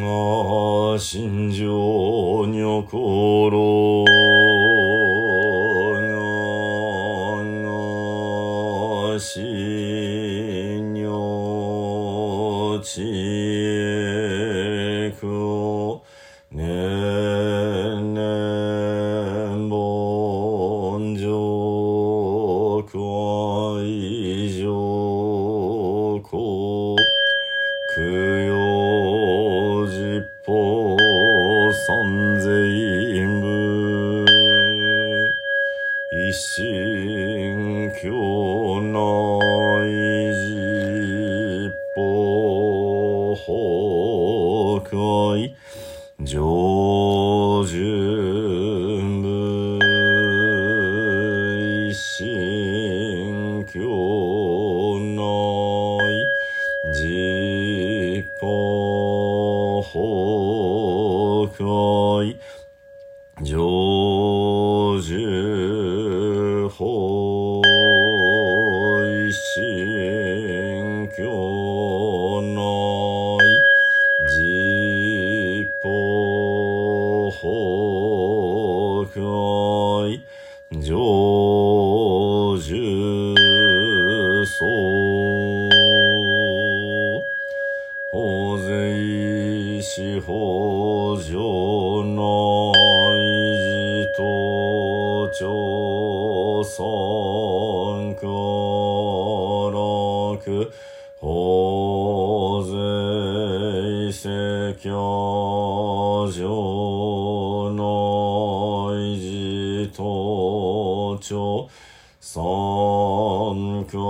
が心情女心がが心にょち心境内実法法会上四方上の意地と朝鮮五六法税世教上の意地と朝鮮五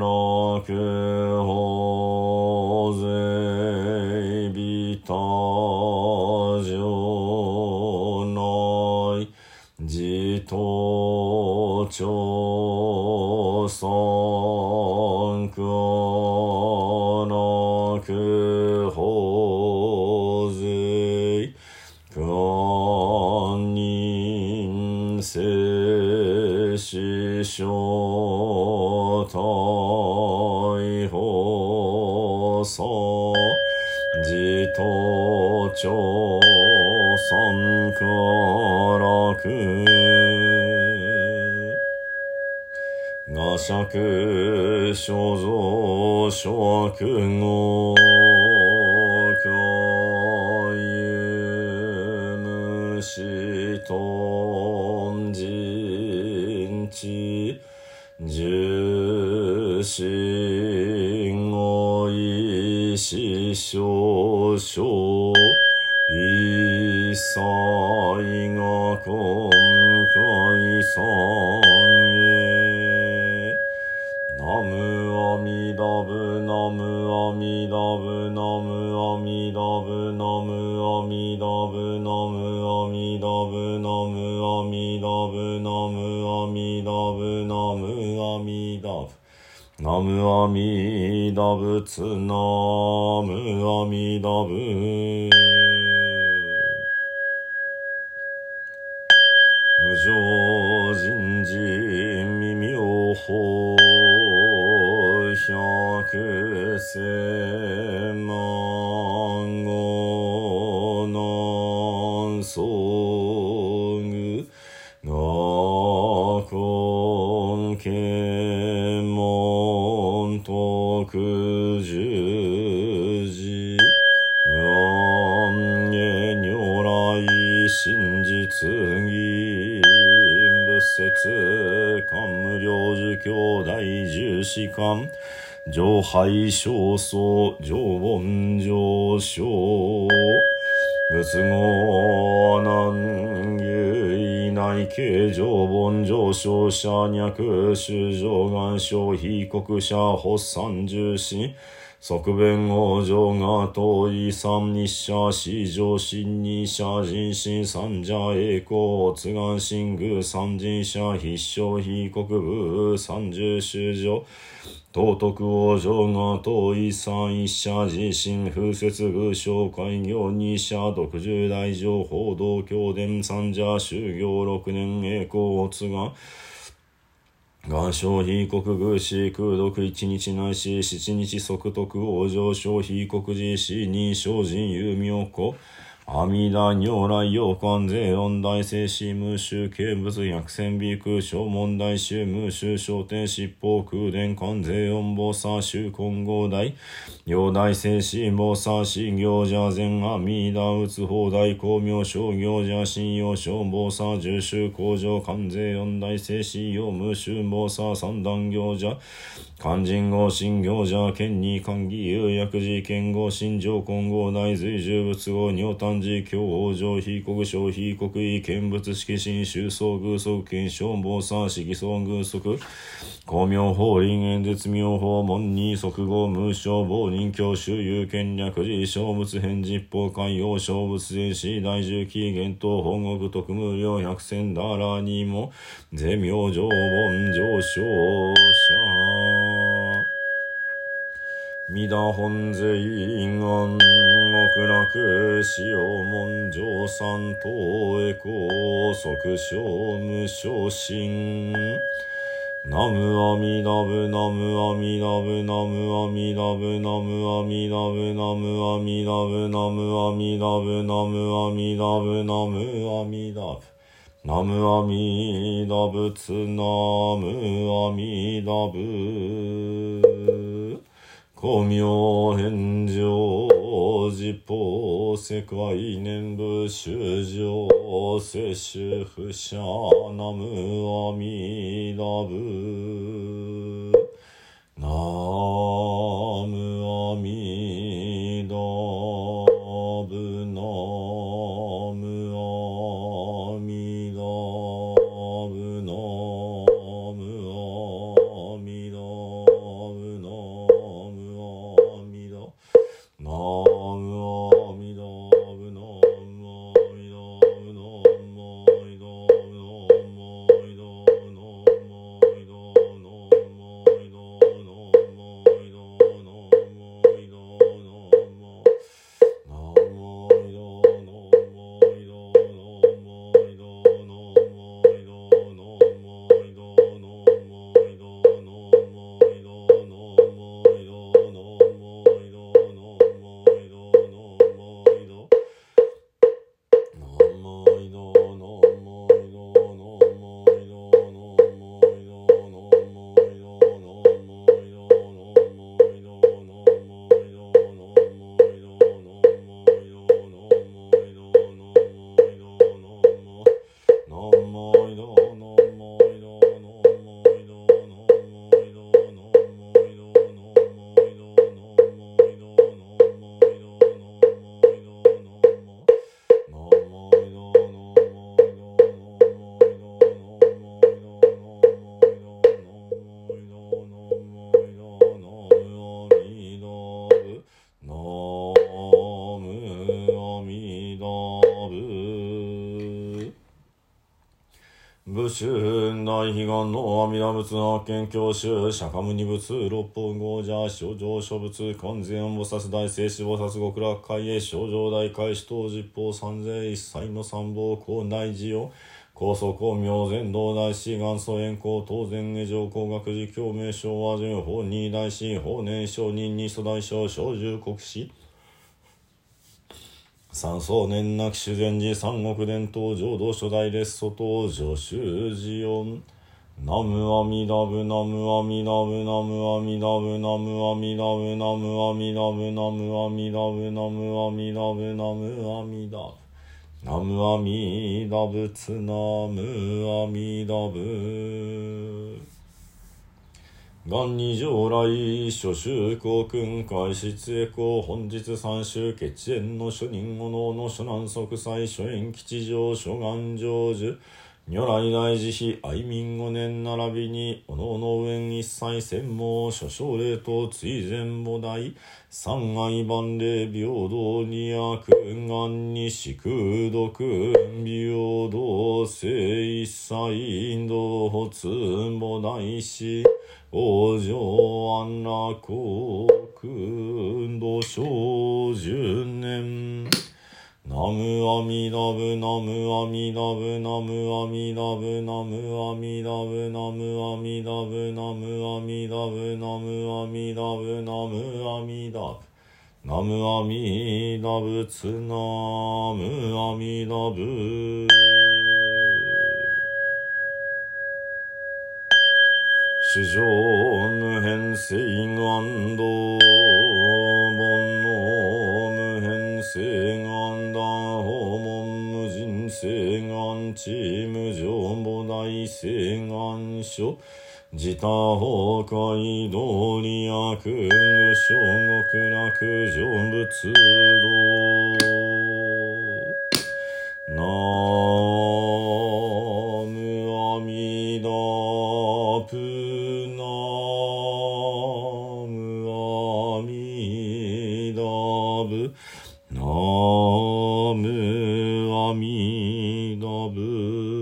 六法朝尊苦の苦法随官人世師匠大法僧自頭朝尊ら楽く画尺所蔵諸悪語教有虫とん人知重心語意思少々一切が今回三へおみどぶのむおみどぶのむおみどぶのむおみどぶのむおみどぶのむおみどぶのむおみどぶのむおみどぶナムアミダ仏ナムアミダ仏無常人事耳を法食すまごなそぐがこんけもんとくじゅじがんげにょらい真実義説官無領事兄弟十四官上廃少僧上凡上昇。仏語南遊内形上盆上昇者脈主上願消費国者発散重心側弁王上が遠い三日社四上新二社人心三者栄光津願新宮三人社必勝非国部三十修上道徳王上が遠い三一社自身風雪宮商開業二社独十大乗報道教伝三者修行六年栄光津願願書非国偶死空読一日ないし七日即徳往生小非国寺死人小人有名子。阿弥陀如来陽観税音大聖子無臭軽物薬船美空小問題集無臭小天執法空伝観税音菩薩衆混合大陽大聖子菩薩子行者前阿弥陀仏法大光明小行者信用小菩薩十衆工場関税音大聖子用無臭菩薩三段行者肝心合心行者、剣に肝義有薬事、剣合心上混合内随重物合尿炭事、教王上、非国省、非国異、見物式心、修僧偶則、剣消防三、四偽僧偶則、公明法、林演絶妙法、門に即合、無償、某人教、周遊、権略事、小物返実法、海洋、小物税死、大重期、元東、本国、特務料、百戦、ダーラーにも、税名、上本、上昇、者。皆本税院安極楽死を文上三等へ高速小無昇進ナムアミダブナムアミダブナムアミダブナムアミダブナムアミダブナムアミダブナムアミダブナムアミダブナムアミダブツナムアミダブ公明返上、自法、世界念仏修上、世主不捨、南無阿弥陀仏。南無阿弥陀仏。春大悲願の阿弥陀仏の発見教宗釈迦牟尼仏六本五者諸上諸仏完全菩薩大聖子菩薩極楽会へ症状大開始等十方三世一切の三宝高内寺を高祖公明禅道大師元祖円光当然下上工学寺共鳴昭和順法二大師法年上人二祖大将小十国師三宗年なき修善寺三国伝統浄土初代列祖登場修寺音ナムアミダブナムアミダブナムアミダブナムアミダブナムアミダブナムアミダブナムアミダブナムアミダブナムアミダブツナムアミダブ元二上来、諸州公君開始へ公、本日三州血縁の諸人おのの諸南即祭、諸縁吉祥、諸願成就、如来大慈悲、愛民五年並びに、おのの縁一切専門、諸奨礼と追善母大、三愛万礼平等二悪、願に四空毒、平等性一切、インド発母大師、往生安楽国土小十年。ナムアミダブナムアミダブナムアミダブナムアミダブナムアミダブナムアミダブナムアミダブナムアミダブナムアミダブツナムアミダブ。史上無変性願道。煩悩無変性願断訪問無人性願地無常母大性願書。自他崩壊道理悪無小極楽成仏道阿弥陀仏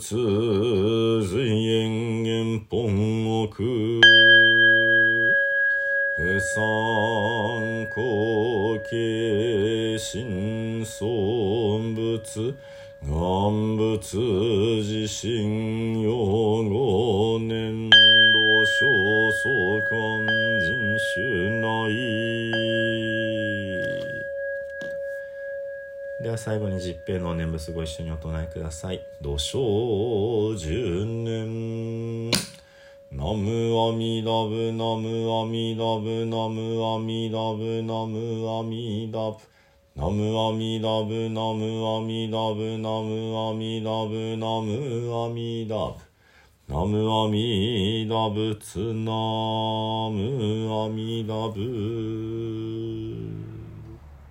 小仏随縁元本国不参考形心尊仏願仏自身用五年度小相関人種内では最後に十平の念仏ご一緒にお唱えください。土生十年。ナムアミダブナムアミダブナムアミダブナムアミダブナムアミダブナムアミダブナムアミダブナムアミダブナムアミダブツナムアミダブ